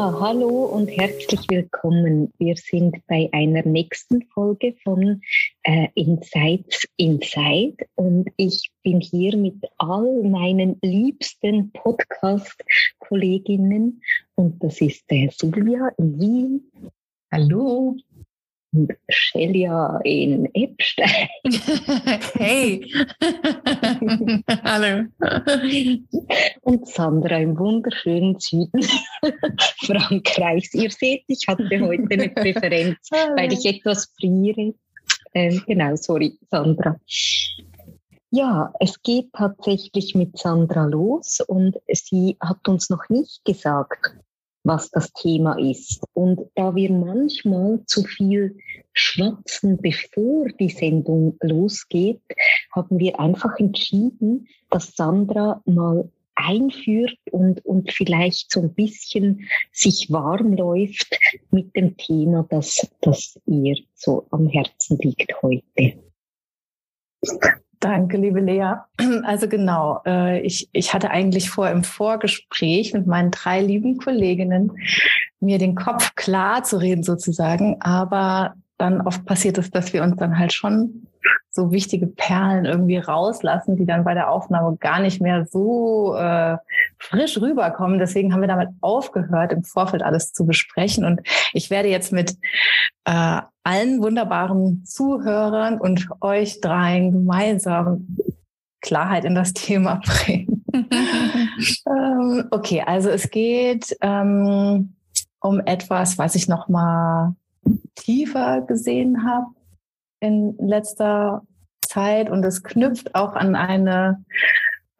Hallo und herzlich willkommen. Wir sind bei einer nächsten Folge von äh, Insights Inside und ich bin hier mit all meinen liebsten Podcast-Kolleginnen und das ist äh, Silvia in Wien. Hallo Shelia in Epstein. Hey. Hallo. Und Sandra im wunderschönen Süden Frankreichs. Ihr seht, ich hatte heute eine Präferenz, weil ich etwas friere. Ähm, genau, sorry, Sandra. Ja, es geht tatsächlich mit Sandra los und sie hat uns noch nicht gesagt, was das Thema ist. Und da wir manchmal zu viel schwatzen, bevor die Sendung losgeht, haben wir einfach entschieden, dass Sandra mal einführt und, und vielleicht so ein bisschen sich warm läuft mit dem Thema, das, das ihr so am Herzen liegt heute. Danke, liebe Lea. Also genau, äh, ich, ich hatte eigentlich vor, im Vorgespräch mit meinen drei lieben Kolleginnen mir den Kopf klar zu reden sozusagen, aber dann oft passiert es, dass wir uns dann halt schon so wichtige Perlen irgendwie rauslassen, die dann bei der Aufnahme gar nicht mehr so äh, frisch rüberkommen. Deswegen haben wir damit aufgehört, im Vorfeld alles zu besprechen. Und ich werde jetzt mit äh, allen wunderbaren Zuhörern und euch dreien gemeinsam Klarheit in das Thema bringen. ähm, okay, also es geht ähm, um etwas, was ich noch mal tiefer gesehen habe in letzter Zeit und es knüpft auch an eine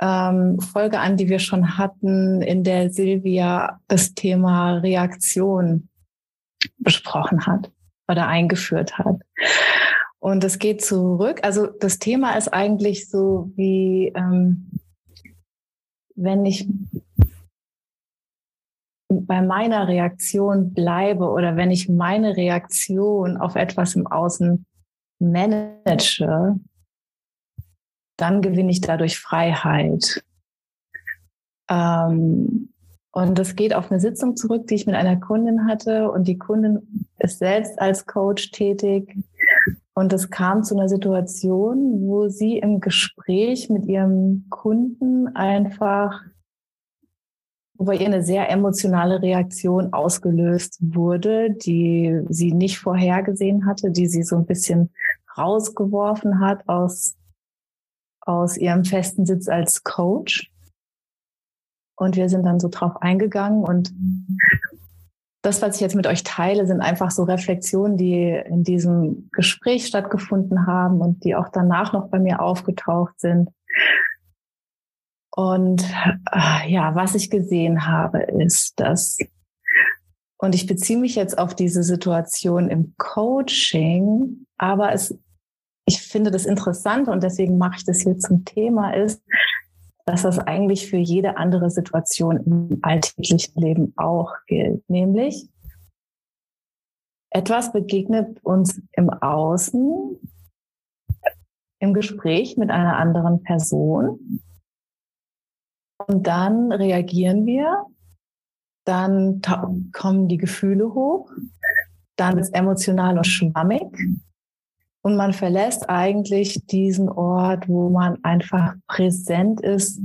ähm, Folge an, die wir schon hatten, in der Silvia das Thema Reaktion besprochen hat oder eingeführt hat. Und es geht zurück. Also das Thema ist eigentlich so wie, ähm, wenn ich bei meiner Reaktion bleibe oder wenn ich meine Reaktion auf etwas im Außen manage, dann gewinne ich dadurch Freiheit. Ähm, und das geht auf eine Sitzung zurück, die ich mit einer Kundin hatte. Und die Kundin ist selbst als Coach tätig. Und es kam zu einer Situation, wo sie im Gespräch mit ihrem Kunden einfach wo bei ihr eine sehr emotionale Reaktion ausgelöst wurde, die sie nicht vorhergesehen hatte, die sie so ein bisschen rausgeworfen hat aus, aus ihrem festen Sitz als Coach. Und wir sind dann so drauf eingegangen und das, was ich jetzt mit euch teile, sind einfach so Reflexionen, die in diesem Gespräch stattgefunden haben und die auch danach noch bei mir aufgetaucht sind. Und äh, ja, was ich gesehen habe, ist, dass, und ich beziehe mich jetzt auf diese Situation im Coaching, aber es, ich finde das interessant und deswegen mache ich das hier zum Thema, ist, dass das eigentlich für jede andere Situation im alltäglichen Leben auch gilt. Nämlich, etwas begegnet uns im Außen, im Gespräch mit einer anderen Person und dann reagieren wir, dann kommen die Gefühle hoch, dann ist emotional und schwammig. Und man verlässt eigentlich diesen Ort, wo man einfach präsent ist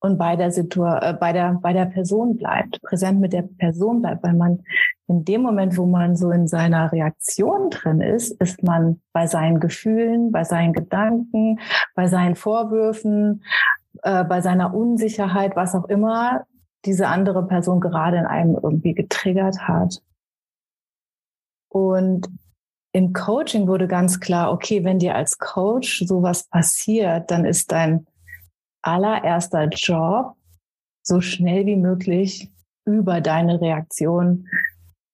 und bei der Situation, äh, bei der, bei der Person bleibt, präsent mit der Person bleibt, weil man in dem Moment, wo man so in seiner Reaktion drin ist, ist man bei seinen Gefühlen, bei seinen Gedanken, bei seinen Vorwürfen, äh, bei seiner Unsicherheit, was auch immer diese andere Person gerade in einem irgendwie getriggert hat. Und im Coaching wurde ganz klar, okay, wenn dir als Coach sowas passiert, dann ist dein allererster Job, so schnell wie möglich über deine Reaktion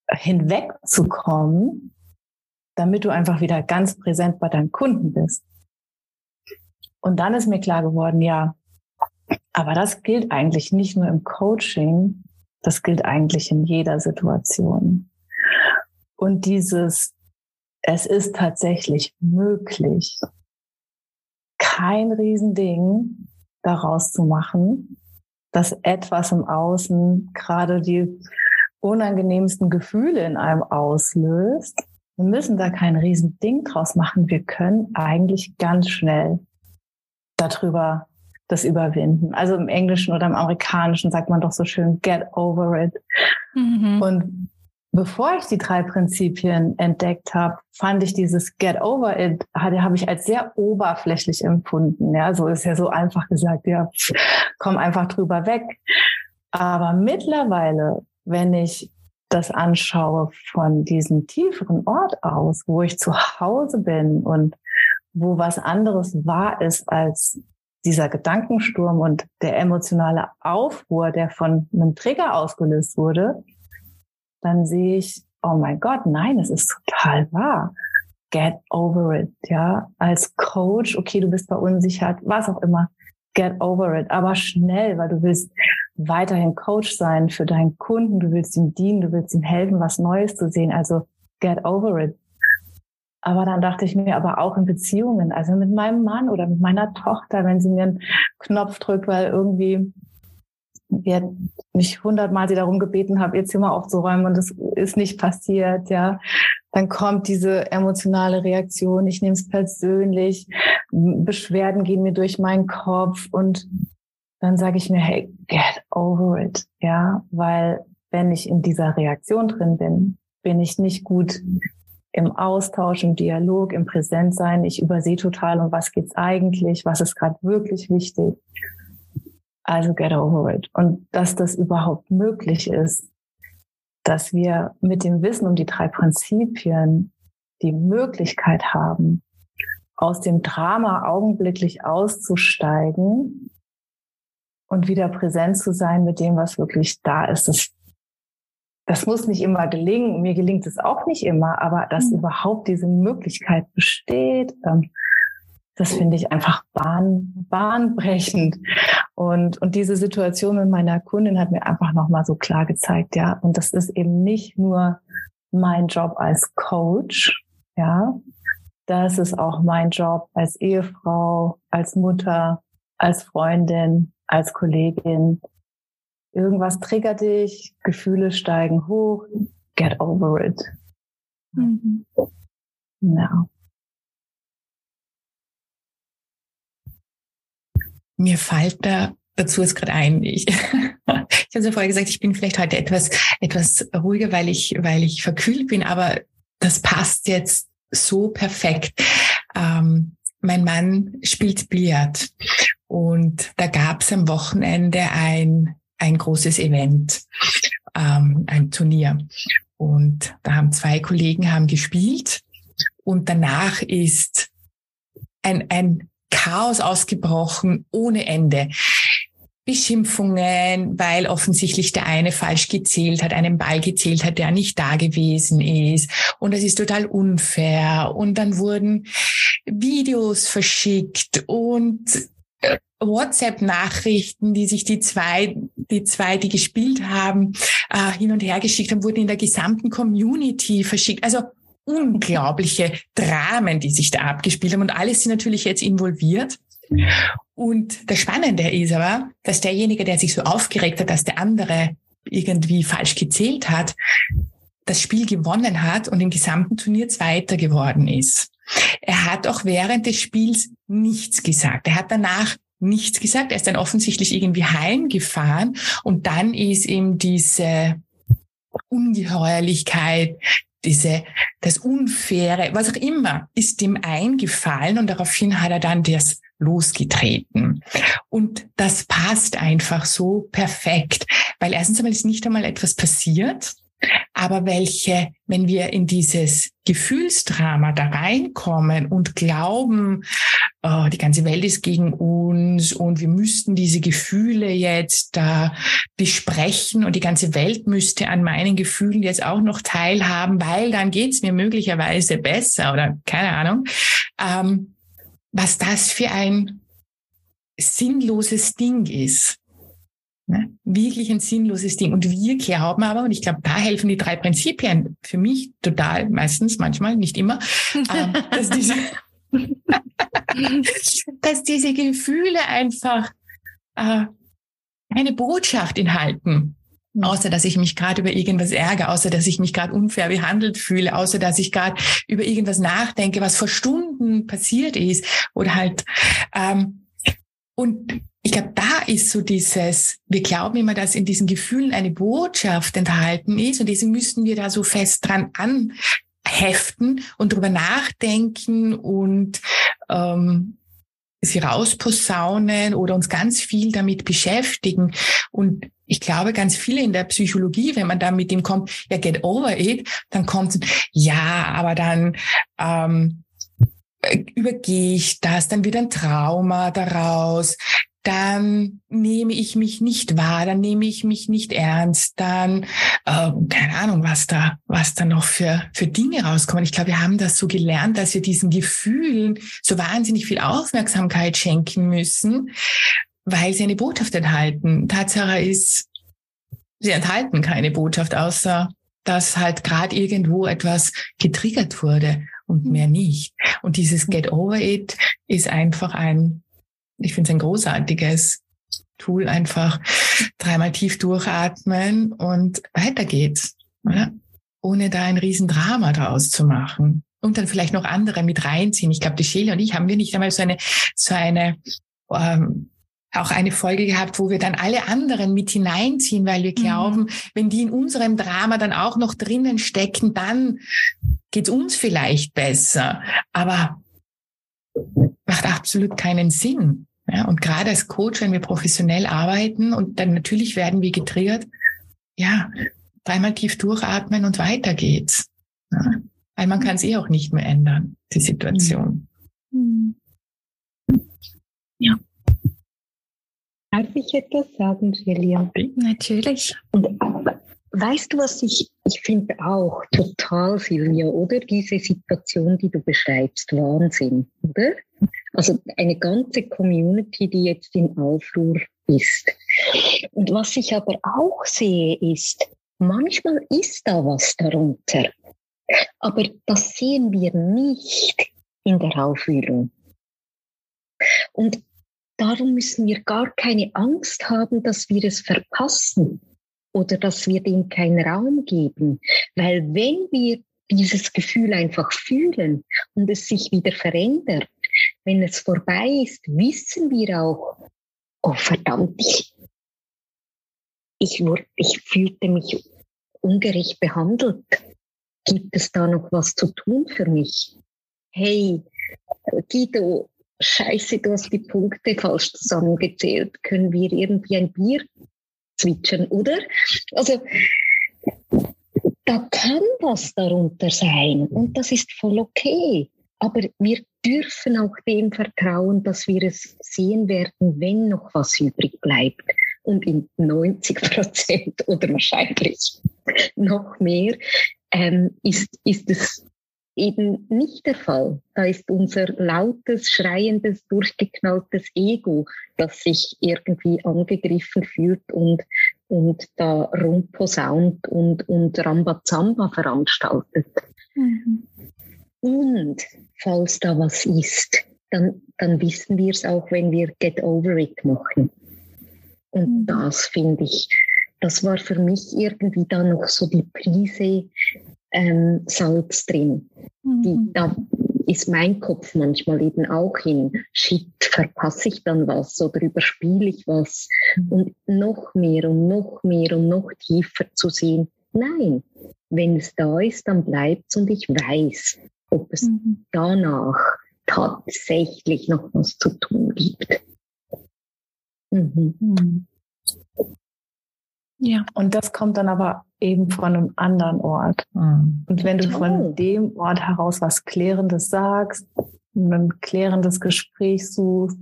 hinwegzukommen, damit du einfach wieder ganz präsent bei deinem Kunden bist. Und dann ist mir klar geworden, ja, aber das gilt eigentlich nicht nur im Coaching, das gilt eigentlich in jeder Situation. Und dieses, es ist tatsächlich möglich, kein Riesending daraus zu machen, dass etwas im Außen gerade die unangenehmsten Gefühle in einem auslöst. Wir müssen da kein Riesending draus machen. Wir können eigentlich ganz schnell darüber das überwinden. Also im Englischen oder im Amerikanischen sagt man doch so schön, get over it. Mhm. Und bevor ich die drei Prinzipien entdeckt habe, fand ich dieses Get Over It, habe ich als sehr oberflächlich empfunden. Ja, so ist ja so einfach gesagt, ja, komm einfach drüber weg. Aber mittlerweile, wenn ich das anschaue von diesem tieferen Ort aus, wo ich zu Hause bin und wo was anderes wahr ist als dieser Gedankensturm und der emotionale Aufruhr, der von einem Trigger ausgelöst wurde, dann sehe ich, oh mein Gott, nein, es ist total wahr. Get over it, ja. Als Coach, okay, du bist verunsichert, was auch immer. Get over it, aber schnell, weil du willst weiterhin Coach sein für deinen Kunden, du willst ihm dienen, du willst ihm helfen, was Neues zu sehen. Also get over it. Aber dann dachte ich mir, aber auch in Beziehungen, also mit meinem Mann oder mit meiner Tochter, wenn sie mir einen Knopf drückt, weil irgendwie wir mich hundertmal sie darum gebeten habe, ihr Zimmer aufzuräumen und es ist nicht passiert, ja. Dann kommt diese emotionale Reaktion, ich nehme es persönlich, Beschwerden gehen mir durch meinen Kopf und dann sage ich mir, hey, get over it, ja, weil wenn ich in dieser Reaktion drin bin, bin ich nicht gut im Austausch, im Dialog, im Präsentsein. Ich übersehe total, um was geht's eigentlich, was ist gerade wirklich wichtig. Also get over it. Und dass das überhaupt möglich ist, dass wir mit dem Wissen um die drei Prinzipien die Möglichkeit haben, aus dem Drama augenblicklich auszusteigen und wieder präsent zu sein mit dem, was wirklich da ist. Das, das muss nicht immer gelingen. Mir gelingt es auch nicht immer, aber dass mhm. überhaupt diese Möglichkeit besteht, ähm, das finde ich einfach bahn, bahnbrechend. Und, und diese Situation mit meiner Kundin hat mir einfach nochmal so klar gezeigt, ja. Und das ist eben nicht nur mein Job als Coach, ja. Das ist auch mein Job als Ehefrau, als Mutter, als Freundin, als Kollegin. Irgendwas triggert dich, Gefühle steigen hoch, get over it. Mhm. Ja. Mir fällt da dazu jetzt gerade ein. Ich, ich habe ja vorher gesagt, ich bin vielleicht heute etwas, etwas ruhiger, weil ich, weil ich verkühlt bin, aber das passt jetzt so perfekt. Ähm, mein Mann spielt Billard und da gab es am Wochenende ein, ein großes Event, ähm, ein Turnier. Und da haben zwei Kollegen haben gespielt und danach ist ein, ein Chaos ausgebrochen ohne Ende. Beschimpfungen, weil offensichtlich der eine falsch gezählt hat, einen Ball gezählt hat, der nicht da gewesen ist. Und das ist total unfair. Und dann wurden Videos verschickt und WhatsApp-Nachrichten, die sich die zwei, die zwei, die gespielt haben, äh, hin und her geschickt haben, wurden in der gesamten Community verschickt. Also unglaubliche Dramen, die sich da abgespielt haben und alles sind natürlich jetzt involviert. Und das Spannende ist aber, dass derjenige, der sich so aufgeregt hat, dass der andere irgendwie falsch gezählt hat, das Spiel gewonnen hat und im gesamten Turnier Zweiter geworden ist. Er hat auch während des Spiels nichts gesagt. Er hat danach nichts gesagt. Er ist dann offensichtlich irgendwie heimgefahren und dann ist ihm diese Ungeheuerlichkeit, diese, das Unfaire, was auch immer, ist ihm eingefallen und daraufhin hat er dann das losgetreten. Und das passt einfach so perfekt, weil erstens einmal ist nicht einmal etwas passiert, Aber welche, wenn wir in dieses Gefühlsdrama da reinkommen und glauben, oh, die ganze Welt ist gegen uns und wir müssten diese Gefühle jetzt da besprechen und die ganze Welt müsste an meinen Gefühlen jetzt auch noch teilhaben, weil dann geht's mir möglicherweise besser oder keine Ahnung, ähm, was das für ein sinnloses Ding ist. Ne? Wirklich ein sinnloses Ding. Und wir glauben aber, und ich glaube, da helfen die drei Prinzipien für mich total, meistens, manchmal, nicht immer, ähm, dass, diese, dass diese Gefühle einfach äh, eine Botschaft enthalten. Außer dass ich mich gerade über irgendwas ärgere, außer dass ich mich gerade unfair behandelt fühle, außer dass ich gerade über irgendwas nachdenke, was vor Stunden passiert ist. Oder halt ähm, und ich glaube, da ist so dieses, wir glauben immer, dass in diesen Gefühlen eine Botschaft enthalten ist und deswegen müssten wir da so fest dran anheften und drüber nachdenken und ähm, sie rausposaunen oder uns ganz viel damit beschäftigen. Und ich glaube, ganz viele in der Psychologie, wenn man da mit dem kommt, ja, get over it, dann kommt, ja, aber dann ähm, übergehe ich das, dann wird ein Trauma daraus, dann nehme ich mich nicht wahr, dann nehme ich mich nicht ernst, dann äh, keine Ahnung, was da, was da noch für für Dinge rauskommen. Ich glaube, wir haben das so gelernt, dass wir diesen Gefühlen so wahnsinnig viel Aufmerksamkeit schenken müssen, weil sie eine Botschaft enthalten. Tatsache ist, sie enthalten keine Botschaft, außer dass halt gerade irgendwo etwas getriggert wurde und mehr nicht. Und dieses Get Over It ist einfach ein, ich finde es ein großartiges Tool, einfach dreimal tief durchatmen und weiter geht's, oder? ohne da ein Riesendrama draus zu machen. Und dann vielleicht noch andere mit reinziehen. Ich glaube, die Schele und ich haben wir nicht einmal so eine, so eine ähm, auch eine Folge gehabt, wo wir dann alle anderen mit hineinziehen, weil wir mhm. glauben, wenn die in unserem Drama dann auch noch drinnen stecken, dann geht's uns vielleicht besser. Aber macht absolut keinen Sinn. Ja, und gerade als Coach, wenn wir professionell arbeiten und dann natürlich werden wir getriggert, ja, dreimal tief durchatmen und weiter geht's. Ja, weil man kann es eh auch nicht mehr ändern, die Situation. Mhm. Ja. Darf ich etwas sagen, Julia? Natürlich. Und weißt du, was ich, ich finde auch total, Silvia, oder? Diese Situation, die du beschreibst, Wahnsinn, oder? Also eine ganze Community, die jetzt in Aufruhr ist. Und was ich aber auch sehe, ist, manchmal ist da was darunter. Aber das sehen wir nicht in der Aufwühlung. Und Darum müssen wir gar keine Angst haben, dass wir es verpassen oder dass wir dem keinen Raum geben. Weil wenn wir dieses Gefühl einfach fühlen und es sich wieder verändert, wenn es vorbei ist, wissen wir auch, oh verdammt, ich, ich, ich fühlte mich ungerecht behandelt. Gibt es da noch was zu tun für mich? Hey, Guido, Scheiße, du hast die Punkte falsch zusammengezählt. Können wir irgendwie ein Bier zwitschern, oder? Also, da kann was darunter sein und das ist voll okay. Aber wir dürfen auch dem vertrauen, dass wir es sehen werden, wenn noch was übrig bleibt. Und in 90 Prozent oder wahrscheinlich noch mehr ähm, ist, ist es eben nicht der Fall. Da ist unser lautes, schreiendes, durchgeknalltes Ego, das sich irgendwie angegriffen fühlt und, und da rumposaunt und, und Rambazamba veranstaltet. Mhm. Und falls da was ist, dann, dann wissen wir es auch, wenn wir Get Over It machen. Und mhm. das finde ich, das war für mich irgendwie da noch so die Prise ähm, Salz drin. Mhm. Die, da ist mein Kopf manchmal eben auch hin. Shit, verpasse ich dann was oder überspiele ich was? Mhm. Und noch mehr und noch mehr und noch tiefer zu sehen. Nein, wenn es da ist, dann bleibt es und ich weiß, ob es mhm. danach tatsächlich noch was zu tun gibt. Mhm. Ja. Und das kommt dann aber eben von einem anderen Ort. Mhm. Und wenn du von oh. dem Ort heraus was Klärendes sagst, ein klärendes Gespräch suchst,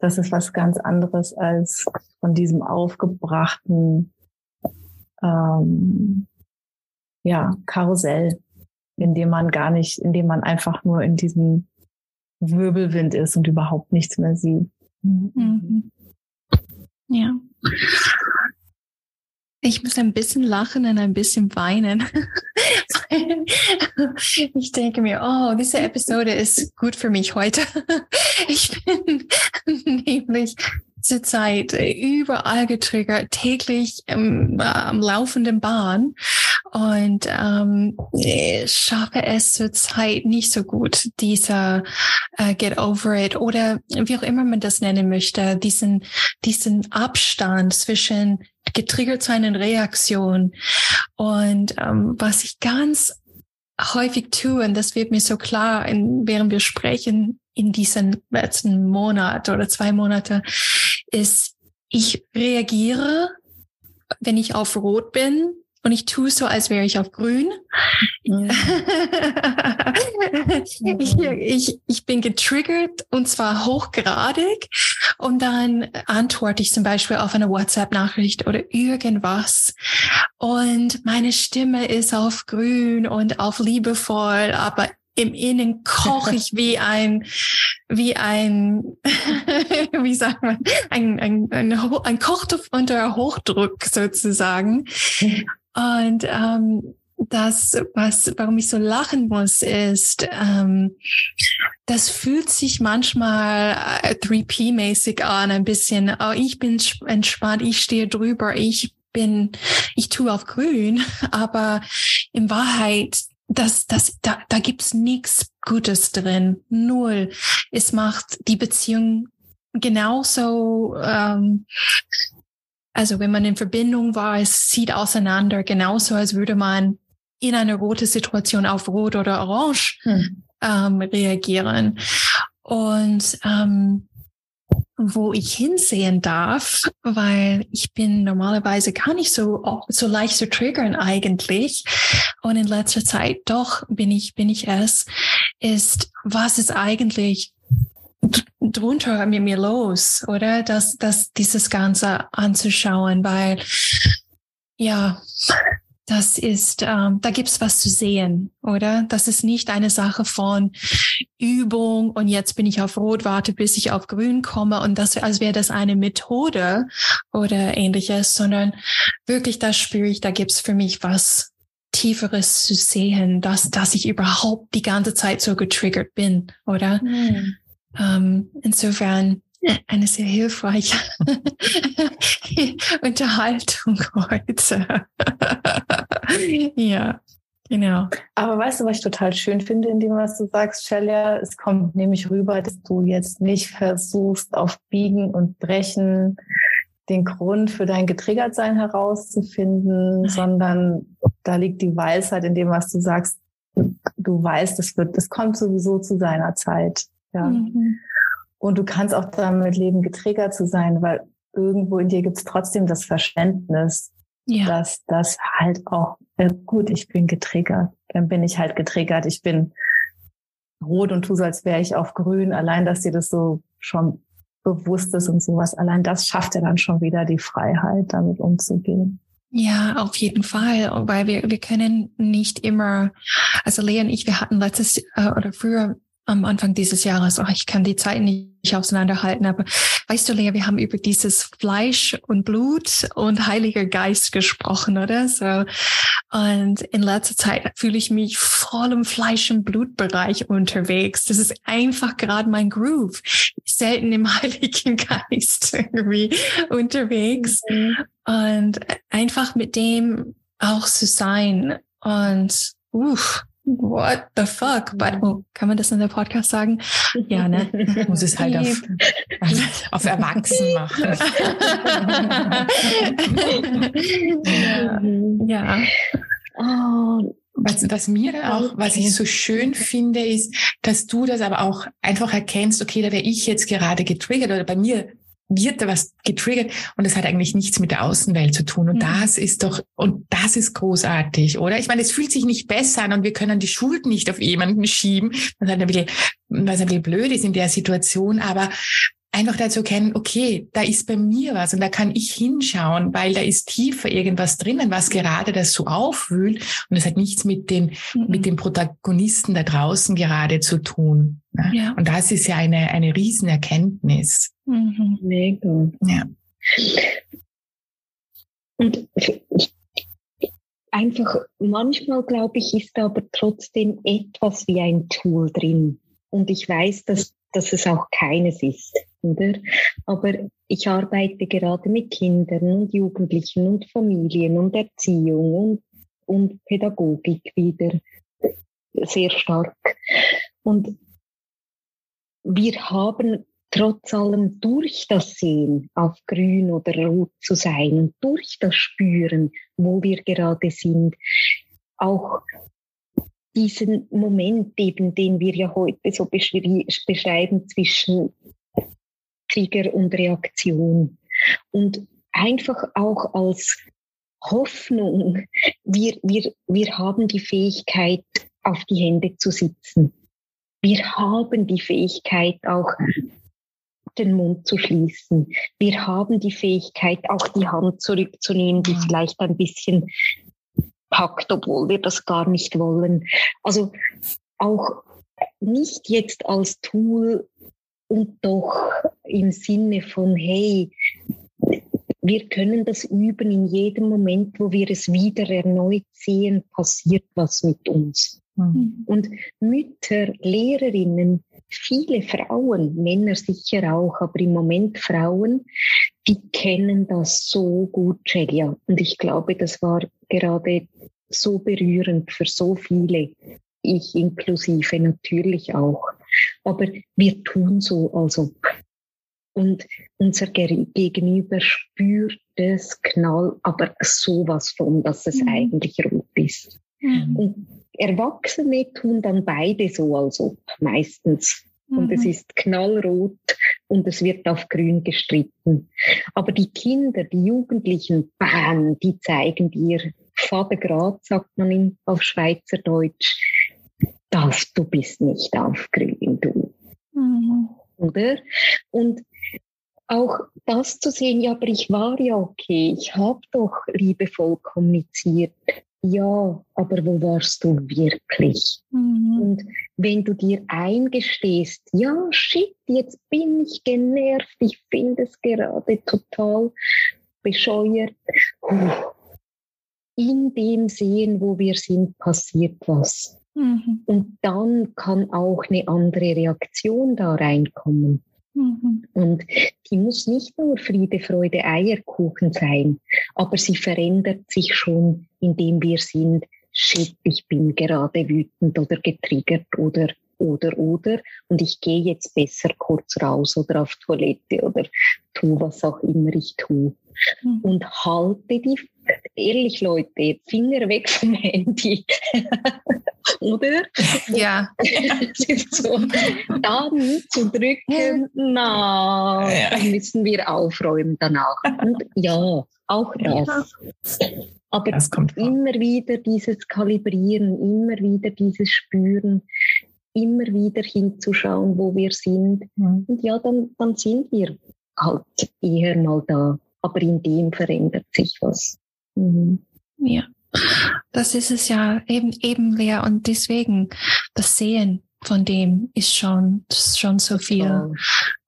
das ist was ganz anderes als von diesem aufgebrachten ähm, ja, Karussell, in dem man gar nicht, in dem man einfach nur in diesem Wirbelwind ist und überhaupt nichts mehr sieht. Mhm. Ja. Ich muss ein bisschen lachen und ein bisschen weinen. ich denke mir, oh, diese Episode ist gut für mich heute. Ich bin nämlich zurzeit überall getriggert, täglich ähm, am laufenden Bahn und ähm, schaffe es zurzeit nicht so gut, dieser äh, Get Over It oder wie auch immer man das nennen möchte, diesen, diesen Abstand zwischen getriggert sein und Reaktion. Und ähm, was ich ganz häufig tue, und das wird mir so klar, in, während wir sprechen, in diesen letzten Monat oder zwei Monate, ist, ich reagiere, wenn ich auf Rot bin, und ich tue so, als wäre ich auf grün. Mhm. ich, ich, ich bin getriggert und zwar hochgradig und dann antworte ich zum Beispiel auf eine WhatsApp-Nachricht oder irgendwas und meine Stimme ist auf grün und auf liebevoll, aber im Innen koche ich wie ein, wie ein, wie sagt man, ein, ein, ein, ein Kochtopf unter Hochdruck sozusagen. Und ähm, das, was, warum ich so lachen muss, ist, ähm, das fühlt sich manchmal äh, 3P-mäßig an, ein bisschen, oh, ich bin entspannt, ich stehe drüber, ich bin, ich tue auf grün, aber in Wahrheit, das, das, da, da gibt's nichts Gutes drin, null. Es macht die Beziehung genauso ähm, also wenn man in Verbindung war, es sieht auseinander, genauso als würde man in einer roten Situation auf Rot oder Orange hm. ähm, reagieren. Und ähm, wo ich hinsehen darf, weil ich bin normalerweise gar nicht so, so leicht zu triggern eigentlich. Und in letzter Zeit doch bin ich, bin ich es, ist, was ist eigentlich drunter mit mir los, oder? Das, das, dieses Ganze anzuschauen, weil, ja, das ist, ähm, da gibt's was zu sehen, oder? Das ist nicht eine Sache von Übung und jetzt bin ich auf Rot, warte, bis ich auf Grün komme und das, als wäre das eine Methode oder ähnliches, sondern wirklich, da spüre ich, da gibt's für mich was Tieferes zu sehen, dass, dass ich überhaupt die ganze Zeit so getriggert bin, oder? Mhm. Ähm, insofern eine sehr hilfreiche Unterhaltung heute. ja, genau. Aber weißt du, was ich total schön finde in dem, was du sagst, Celia? Es kommt nämlich rüber, dass du jetzt nicht versuchst, auf Biegen und Brechen den Grund für dein Getriggertsein herauszufinden, Nein. sondern da liegt die Weisheit in dem, was du sagst. Du weißt, es wird, es kommt sowieso zu seiner Zeit. Ja. Mhm. Und du kannst auch damit leben, getriggert zu sein, weil irgendwo in dir gibt es trotzdem das Verständnis, ja. dass das halt auch, äh, gut, ich bin getriggert. Dann bin ich halt getriggert. Ich bin rot und tu so, als wäre ich auf grün. Allein, dass dir das so schon bewusst ist und sowas, allein das schafft ja dann schon wieder die Freiheit, damit umzugehen. Ja, auf jeden Fall, weil wir, wir können nicht immer, also Lea und ich, wir hatten letztes äh, oder früher am Anfang dieses Jahres, oh, ich kann die Zeit nicht auseinanderhalten, aber weißt du, Lea, wir haben über dieses Fleisch und Blut und Heiliger Geist gesprochen, oder? So. Und in letzter Zeit fühle ich mich voll im Fleisch- und Blutbereich unterwegs. Das ist einfach gerade mein Groove. Selten im Heiligen Geist irgendwie unterwegs. Mhm. Und einfach mit dem auch zu sein und uff, what the fuck? But, oh, kann man das in der Podcast sagen? Ja, ne? Muss es halt auf, auf Erwachsen machen. ja. ja. Oh, was, was mir auch, was ich so schön finde, ist, dass du das aber auch einfach erkennst, okay, da wäre ich jetzt gerade getriggert oder bei mir wird da was getriggert und das hat eigentlich nichts mit der Außenwelt zu tun. Und mhm. das ist doch, und das ist großartig, oder? Ich meine, es fühlt sich nicht besser an und wir können die Schuld nicht auf jemanden schieben, was halt ein bisschen, was ein bisschen blöd ist in der Situation, aber einfach dazu kennen, okay, da ist bei mir was und da kann ich hinschauen, weil da ist tiefer irgendwas drinnen, was gerade das so aufwühlt und es hat nichts mit den, mhm. mit den Protagonisten da draußen gerade zu tun. Ne? Ja. Und das ist ja eine, eine Riesenerkenntnis. Mhm. Mega. Ja. Und einfach, manchmal glaube ich, ist da aber trotzdem etwas wie ein Tool drin. Und ich weiß, dass, dass es auch keines ist oder? Aber ich arbeite gerade mit Kindern und Jugendlichen und Familien und Erziehung und, und Pädagogik wieder sehr stark. Und wir haben trotz allem durch das Sehen auf grün oder rot zu sein und durch das Spüren, wo wir gerade sind, auch diesen Moment eben, den wir ja heute so beschreiben zwischen Trigger und Reaktion. Und einfach auch als Hoffnung, wir, wir, wir haben die Fähigkeit, auf die Hände zu sitzen. Wir haben die Fähigkeit, auch den Mund zu schließen. Wir haben die Fähigkeit, auch die Hand zurückzunehmen, die vielleicht ein bisschen packt, obwohl wir das gar nicht wollen. Also auch nicht jetzt als Tool und doch im Sinne von, hey, wir können das üben in jedem Moment, wo wir es wieder erneut sehen, passiert was mit uns. Mhm. Und Mütter, Lehrerinnen, viele Frauen, Männer sicher auch, aber im Moment Frauen, die kennen das so gut, Celia. Und ich glaube, das war gerade so berührend für so viele, ich inklusive natürlich auch. Aber wir tun so, also und unser Gegenüber spürt das Knall, aber sowas von, dass es mhm. eigentlich rot ist. Mhm. Und Erwachsene tun dann beide so, also meistens. Mhm. Und es mhm. ist knallrot und es wird auf grün gestritten. Aber die Kinder, die Jugendlichen, bam, die zeigen dir Vatergrad, sagt man in, auf Schweizerdeutsch, dass du bist nicht auf grün, du. Mhm. Oder? Und auch das zu sehen, ja, aber ich war ja okay, ich habe doch liebevoll kommuniziert. Ja, aber wo warst du wirklich? Mhm. Und wenn du dir eingestehst, ja, shit, jetzt bin ich genervt, ich finde es gerade total bescheuert. In dem Sehen, wo wir sind, passiert was. Mhm. Und dann kann auch eine andere Reaktion da reinkommen. Mhm. Und die muss nicht nur Friede, Freude, Eierkuchen sein, aber sie verändert sich schon, indem wir sind, shit, ich bin gerade wütend oder getriggert oder oder oder und ich gehe jetzt besser kurz raus oder auf Toilette oder tu was auch immer ich tue mhm. und halte die ehrlich Leute Finger weg vom Handy oder? Ja. so, dann zu drücken, na, ja. dann müssen wir aufräumen danach. Und ja, auch das. Aber das immer wieder dieses Kalibrieren, immer wieder dieses Spüren, immer wieder hinzuschauen, wo wir sind. Mhm. Und ja, dann, dann sind wir halt eher mal da. Aber in dem verändert sich was. Mhm. Ja. Das ist es ja eben, eben leer und deswegen das Sehen von dem ist schon, schon so viel.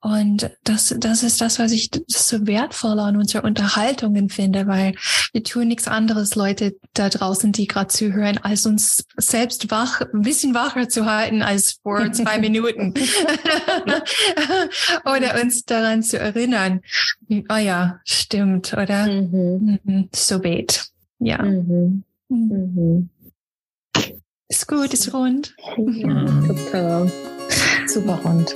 Und das, das ist das, was ich so wertvoll an unserer Unterhaltungen finde, weil wir tun nichts anderes, Leute da draußen, die gerade zuhören, als uns selbst wach, ein bisschen wacher zu halten als vor zwei Minuten. oder uns daran zu erinnern. Oh ja, stimmt, oder? Mhm. Mhm. So bet. Ja. Mhm. Mhm. Ist gut, ist rund. Ja, total. Super rund.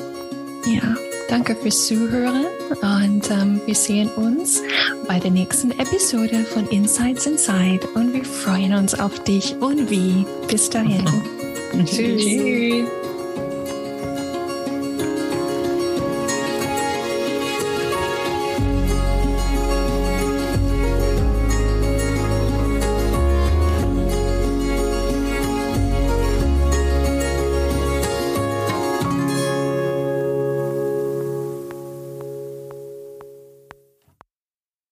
Ja, danke fürs Zuhören und ähm, wir sehen uns bei der nächsten Episode von Insights Inside und wir freuen uns auf dich und wie. Bis dahin. Tschüss. Tschüss.